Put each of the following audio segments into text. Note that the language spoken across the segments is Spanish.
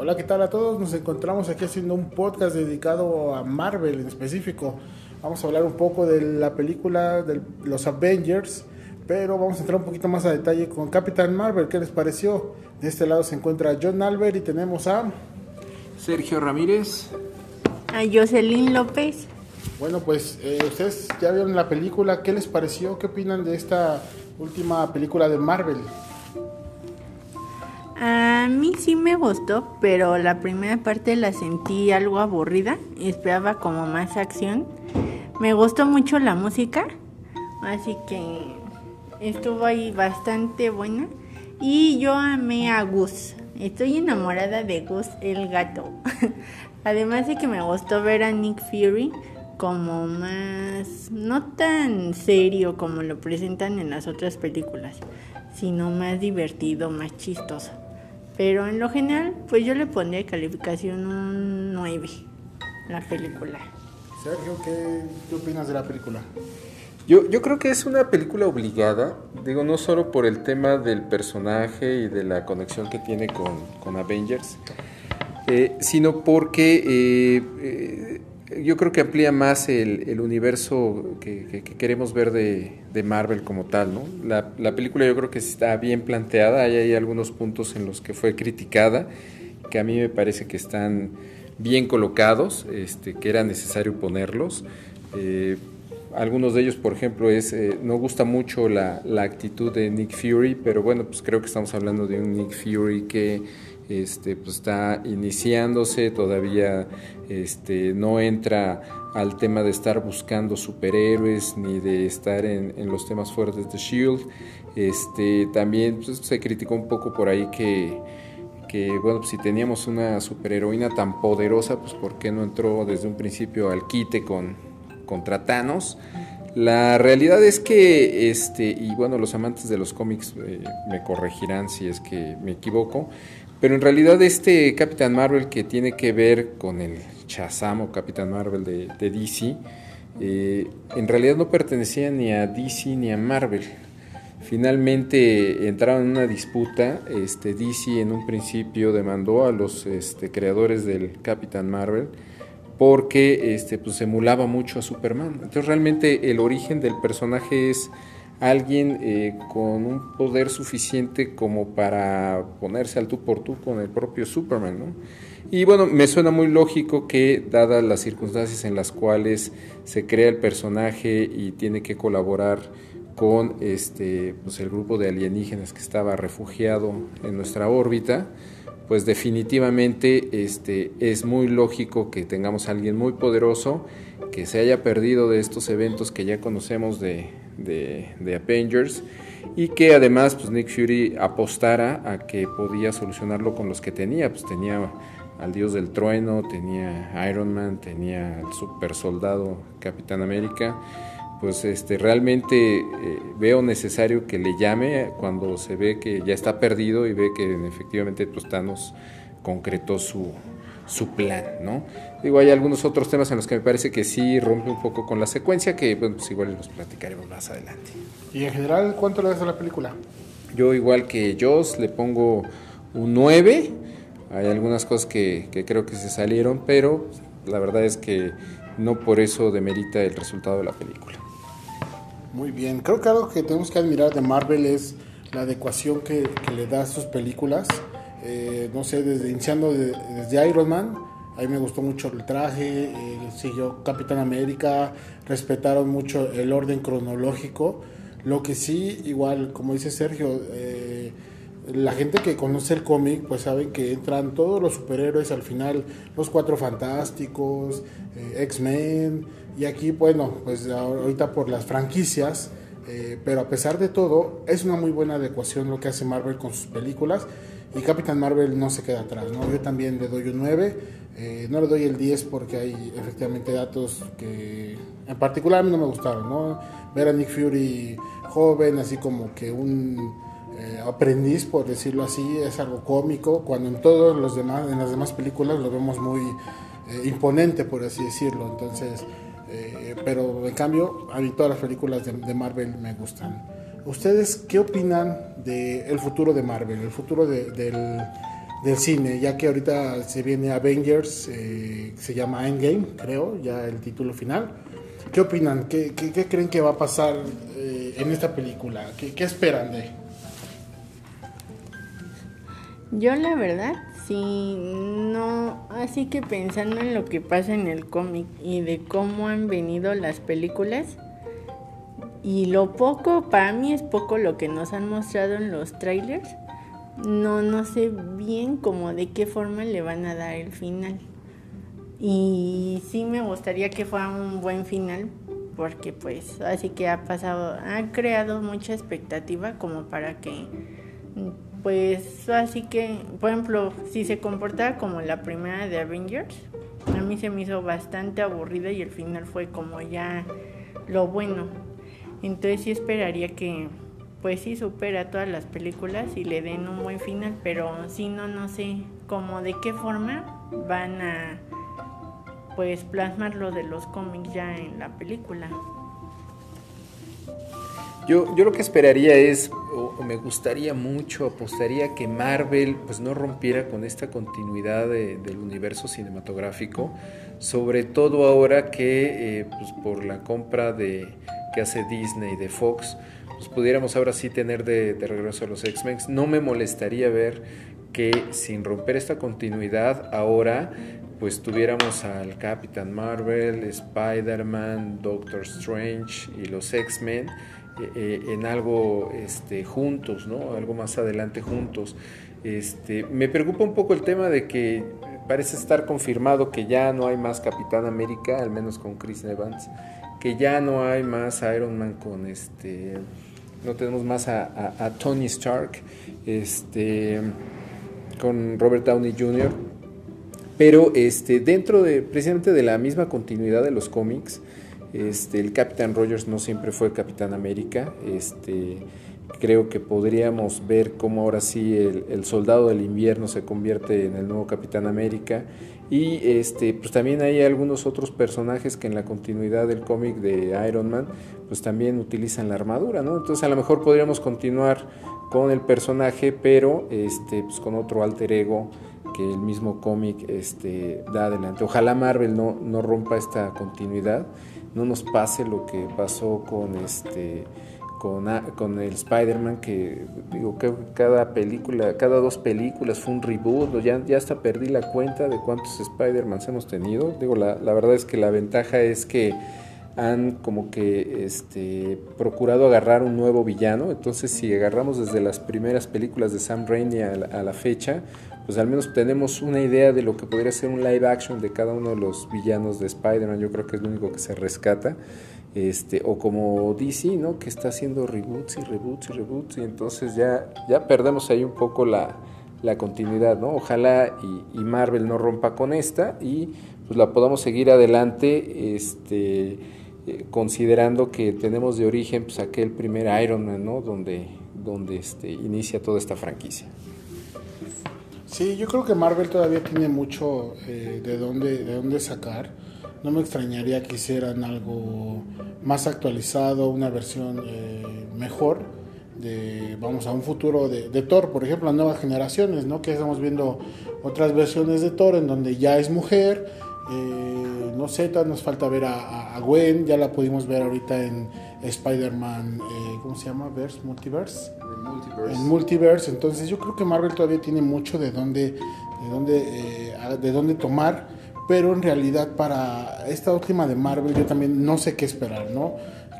Hola, ¿qué tal a todos? Nos encontramos aquí haciendo un podcast dedicado a Marvel en específico. Vamos a hablar un poco de la película de los Avengers, pero vamos a entrar un poquito más a detalle con Capitán Marvel. ¿Qué les pareció? De este lado se encuentra John Albert y tenemos a Sergio Ramírez. A Jocelyn López. Bueno, pues eh, ustedes ya vieron la película, ¿qué les pareció? ¿Qué opinan de esta última película de Marvel? A mí sí me gustó, pero la primera parte la sentí algo aburrida. Esperaba como más acción. Me gustó mucho la música, así que estuvo ahí bastante buena. Y yo amé a Gus. Estoy enamorada de Gus el gato. Además de que me gustó ver a Nick Fury como más, no tan serio como lo presentan en las otras películas, sino más divertido, más chistoso. Pero en lo general, pues yo le pondría calificación un 9, la película. Sergio, ¿qué, qué opinas de la película? Yo, yo creo que es una película obligada, digo, no solo por el tema del personaje y de la conexión que tiene con, con Avengers, eh, sino porque eh, eh, yo creo que amplía más el, el universo que, que, que, queremos ver de, Marvel como tal, ¿no? La, la, película yo creo que está bien planteada, hay, hay algunos puntos en los que fue criticada, que a mí me parece que están bien colocados, este, que era necesario ponerlos. Eh, algunos de ellos, por ejemplo, es eh, no gusta mucho la, la, actitud de Nick Fury, pero bueno, pues creo que estamos hablando de un Nick Fury que este, pues está iniciándose, todavía este, no entra al tema de estar buscando superhéroes ni de estar en, los temas fuertes de Shield. Este, también pues, se criticó un poco por ahí que que bueno, pues si teníamos una superheroína tan poderosa, pues por qué no entró desde un principio al quite con contra Thanos. La realidad es que, este, y bueno, los amantes de los cómics eh, me corregirán si es que me equivoco, pero en realidad este Capitán Marvel que tiene que ver con el Shazam o Capitán Marvel de, DC, eh, en realidad no pertenecía ni a DC ni a Marvel. Finalmente entraron en una disputa. Este, DC en un principio demandó a los este, creadores del Capitán Marvel porque este, pues, emulaba mucho a Superman. Entonces realmente el origen del personaje es alguien eh, con un poder suficiente como para ponerse al tú por tú con el propio Superman. ¿no? Y bueno, me suena muy lógico que dadas las circunstancias en las cuales se crea el personaje y tiene que colaborar con este, pues el grupo de alienígenas que estaba refugiado en nuestra órbita, pues definitivamente este, es muy lógico que tengamos a alguien muy poderoso que se haya perdido de estos eventos que ya conocemos de, de, Avengers y que además pues Nick Fury apostara a que podía solucionarlo con los que tenía, pues tenía al dios del trueno, tenía Iron Man, tenía al super soldado Capitán América, pues este, realmente eh, veo necesario que le llame cuando se ve que ya está perdido y ve que efectivamente pues, Thanos concretó su, su plan, ¿no? Digo, hay algunos otros temas en los que me parece que sí rompe un poco con la secuencia, que bueno, pues igual los platicaremos más adelante. ¿Y en general cuánto le das a la película? Yo igual que Joss le pongo un 9, hay algunas cosas que, que creo que se salieron, pero la verdad es que no por eso demerita el resultado de la película. Muy bien, creo que algo que tenemos que admirar de Marvel es la adecuación que, le da a sus películas. Eh, no sé, desde iniciando de, desde Iron Man, a mí me gustó mucho el traje, eh, siguió Capitán América, respetaron mucho el orden cronológico. Lo que sí, igual, como dice Sergio, eh, la gente que conoce el cómic, pues sabe que entran todos los superhéroes al final, los cuatro fantásticos, eh, X-Men, y aquí, bueno, pues ahorita por las franquicias, eh, pero a pesar de todo, es una muy buena adecuación lo que hace Marvel con sus películas, y Capitán Marvel no se queda atrás, ¿no? Yo también le doy un 9, eh, no le doy el 10 porque hay efectivamente datos que en particular a mí no me gustaron, ¿no? Ver a Nick Fury joven, así como que un eh, aprendiz, por decirlo así, es algo cómico, cuando en todos los demás, en las demás películas lo vemos muy eh, imponente, por así decirlo. Entonces, eh, pero en cambio, a mí todas las películas de, de, Marvel me gustan. ¿Ustedes qué opinan del el futuro de Marvel, el futuro de, del, del cine, ya que ahorita se viene Avengers, se llama Endgame, creo, ya el título final. ¿Qué opinan? ¿Qué, qué, creen que va a pasar en esta película? ¿Qué, ¿Qué, esperan de? Yo la verdad, sí, no, así que pensando en lo que pasa en el cómic y de cómo han venido las películas, y lo poco, para mí es poco lo que nos han mostrado en los trailers, no, no sé bien cómo de qué forma le van a dar el final. Y sí me gustaría que fuera un buen final, porque pues así que ha pasado, ha creado mucha expectativa como para que, pues así que, por ejemplo, si se comportara como la primera de Avengers, a mí se me hizo bastante aburrida y el final fue como ya lo bueno. Entonces sí esperaría que pues sí supera todas las películas y le den un buen final, pero si no, no sé cómo de qué forma van a pues plasmar lo de los cómics ya en la película. Yo, yo lo que esperaría es, o me gustaría mucho, apostaría que Marvel pues no rompiera con esta continuidad del universo cinematográfico, sobre todo ahora que eh, pues por la compra de que hace Disney de Fox, pues pudiéramos ahora sí tener de, de regreso a los X-Men. No me molestaría ver que sin romper esta continuidad ahora pues tuviéramos al Capitán Marvel, Spider-Man, Doctor Strange y los X-Men eh, eh, en algo este, juntos, ¿no? Algo más adelante juntos. Este, me preocupa un poco el tema de que parece estar confirmado que ya no hay más Capitán América, al menos con Chris Evans, que ya no hay más Iron Man con este, no tenemos más a, a Tony Stark, este, con Robert Downey Jr. Pero este, dentro de precisamente de la misma continuidad de los cómics, este, el Capitán Rogers no siempre fue Capitán América. Este, creo que podríamos ver cómo ahora sí el, soldado del invierno se convierte en el nuevo Capitán América. Y este, pues también hay algunos otros personajes que en la continuidad del cómic de Iron Man, pues también utilizan la armadura, ¿no? Entonces a lo mejor podríamos continuar con el personaje, pero este, pues con otro alter ego que el mismo cómic este, da adelante. Ojalá Marvel no, no rompa esta continuidad, no nos pase lo que pasó con este con, con el Spider-Man, que digo que cada película, cada dos películas fue un reboot, ya, ya hasta perdí la cuenta de cuántos Spider-Mans hemos tenido. Digo, la, la verdad es que la ventaja es que han como que este, procurado agarrar un nuevo villano. Entonces, si agarramos desde las primeras películas de Sam Raimi a la, fecha, pues al menos tenemos una idea de lo que podría ser un live action de cada uno de los villanos de Spider-Man. Yo creo que es lo único que se rescata. Este, o como DC, ¿no? Que está haciendo reboots y reboots y reboots. Y entonces ya, ya perdemos ahí un poco la, la continuidad, ¿no? Ojalá y, y, Marvel no rompa con esta y pues la podamos seguir adelante. Este eh, considerando que tenemos de origen pues, aquel primer Iron Man, ¿no? Donde, donde este, inicia toda esta franquicia. Sí, yo creo que Marvel todavía tiene mucho eh, de, dónde, de dónde sacar. No me extrañaría que hicieran algo más actualizado, una versión eh, mejor de, vamos, a un futuro de, de, Thor, por ejemplo, a nuevas generaciones, ¿no? Que estamos viendo otras versiones de Thor en donde ya es mujer, eh, no sé, todavía nos falta ver a, Gwen, ya la pudimos ver ahorita en Spider-Man, eh, ¿cómo se llama? Verse, Multiverse. En Multiverse, entonces yo creo que Marvel todavía tiene mucho de dónde, de dónde, eh, de dónde tomar, pero en realidad para esta última de Marvel yo también no sé qué esperar, ¿no?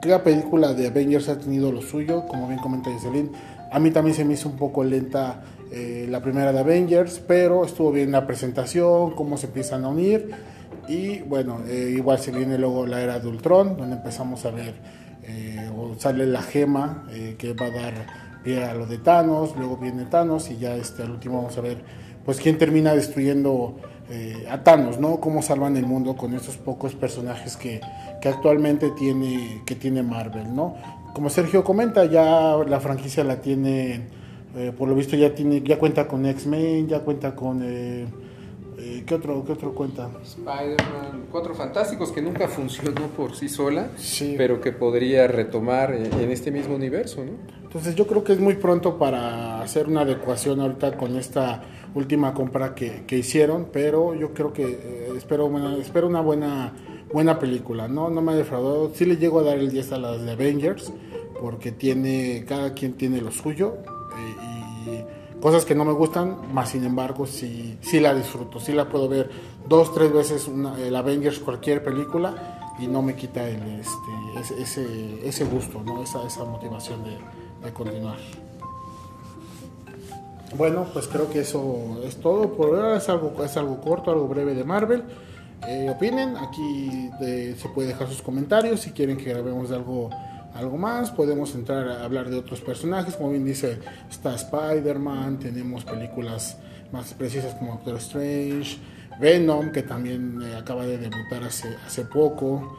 Cada película de Avengers ha tenido lo suyo, como bien comenta Jocelyn. A mí también se me hizo un poco lenta eh, la primera de Avengers, pero estuvo bien la presentación, cómo se empiezan a unir. Y bueno, eh, igual se viene luego la era de Ultron, donde empezamos a ver, eh, o sale la gema que va a dar pie a lo de Thanos, luego viene Thanos y ya este, al último vamos a ver pues quién termina destruyendo a Thanos, ¿no? Cómo salvan el mundo con estos pocos personajes que, que actualmente tiene, que tiene Marvel, ¿no? Como Sergio comenta, ya la franquicia la tiene eh, por lo visto ya tiene, ya cuenta con X-Men, ya cuenta con eh, eh, ¿qué otro, qué otro cuenta? Spider-Man, Cuatro Fantásticos que nunca funcionó por sí sola, pero que podría retomar en, este mismo universo, ¿no? Entonces yo creo que es muy pronto para hacer una adecuación ahorita con esta última compra que, que hicieron, pero yo creo que eh, espero, una, espero una buena, buena película. No, no me ha defraudado. Sí le llego a dar el 10 a las de Avengers, porque tiene, cada quien tiene lo suyo. y cosas que no me gustan, más sin embargo sí, sí la disfruto, sí la puedo ver dos, tres veces una- el Avengers cualquier película y no me quita el, este, ese, ese gusto, ¿no? esa, esa motivación de, de continuar. Bueno, pues creo que eso es todo por ahora. Es algo, es algo corto, algo breve de Marvel. Eh, opinen, aquí de- se puede dejar sus comentarios. Si quieren que grabemos algo, algo más, podemos entrar a hablar de otros personajes. Como bien dice, está Spider-Man, tenemos películas más precisas como Doctor Strange, Venom, que también eh, acaba de debutar hace, hace poco.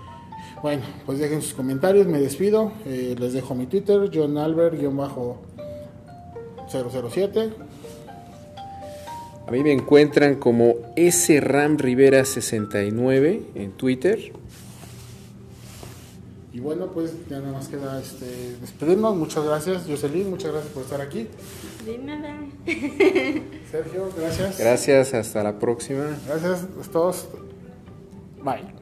Bueno, pues dejen sus comentarios, me despido. Eh, les dejo mi Twitter, John Albert-007. A mí me encuentran como SRAM Rivera 69 en Twitter. Y bueno, pues ya nada más queda este, despedirnos. Muchas gracias, Jocelyn, muchas gracias por estar aquí. De nada. Sergio, gracias. Gracias, hasta la próxima. Gracias a todos. Bye.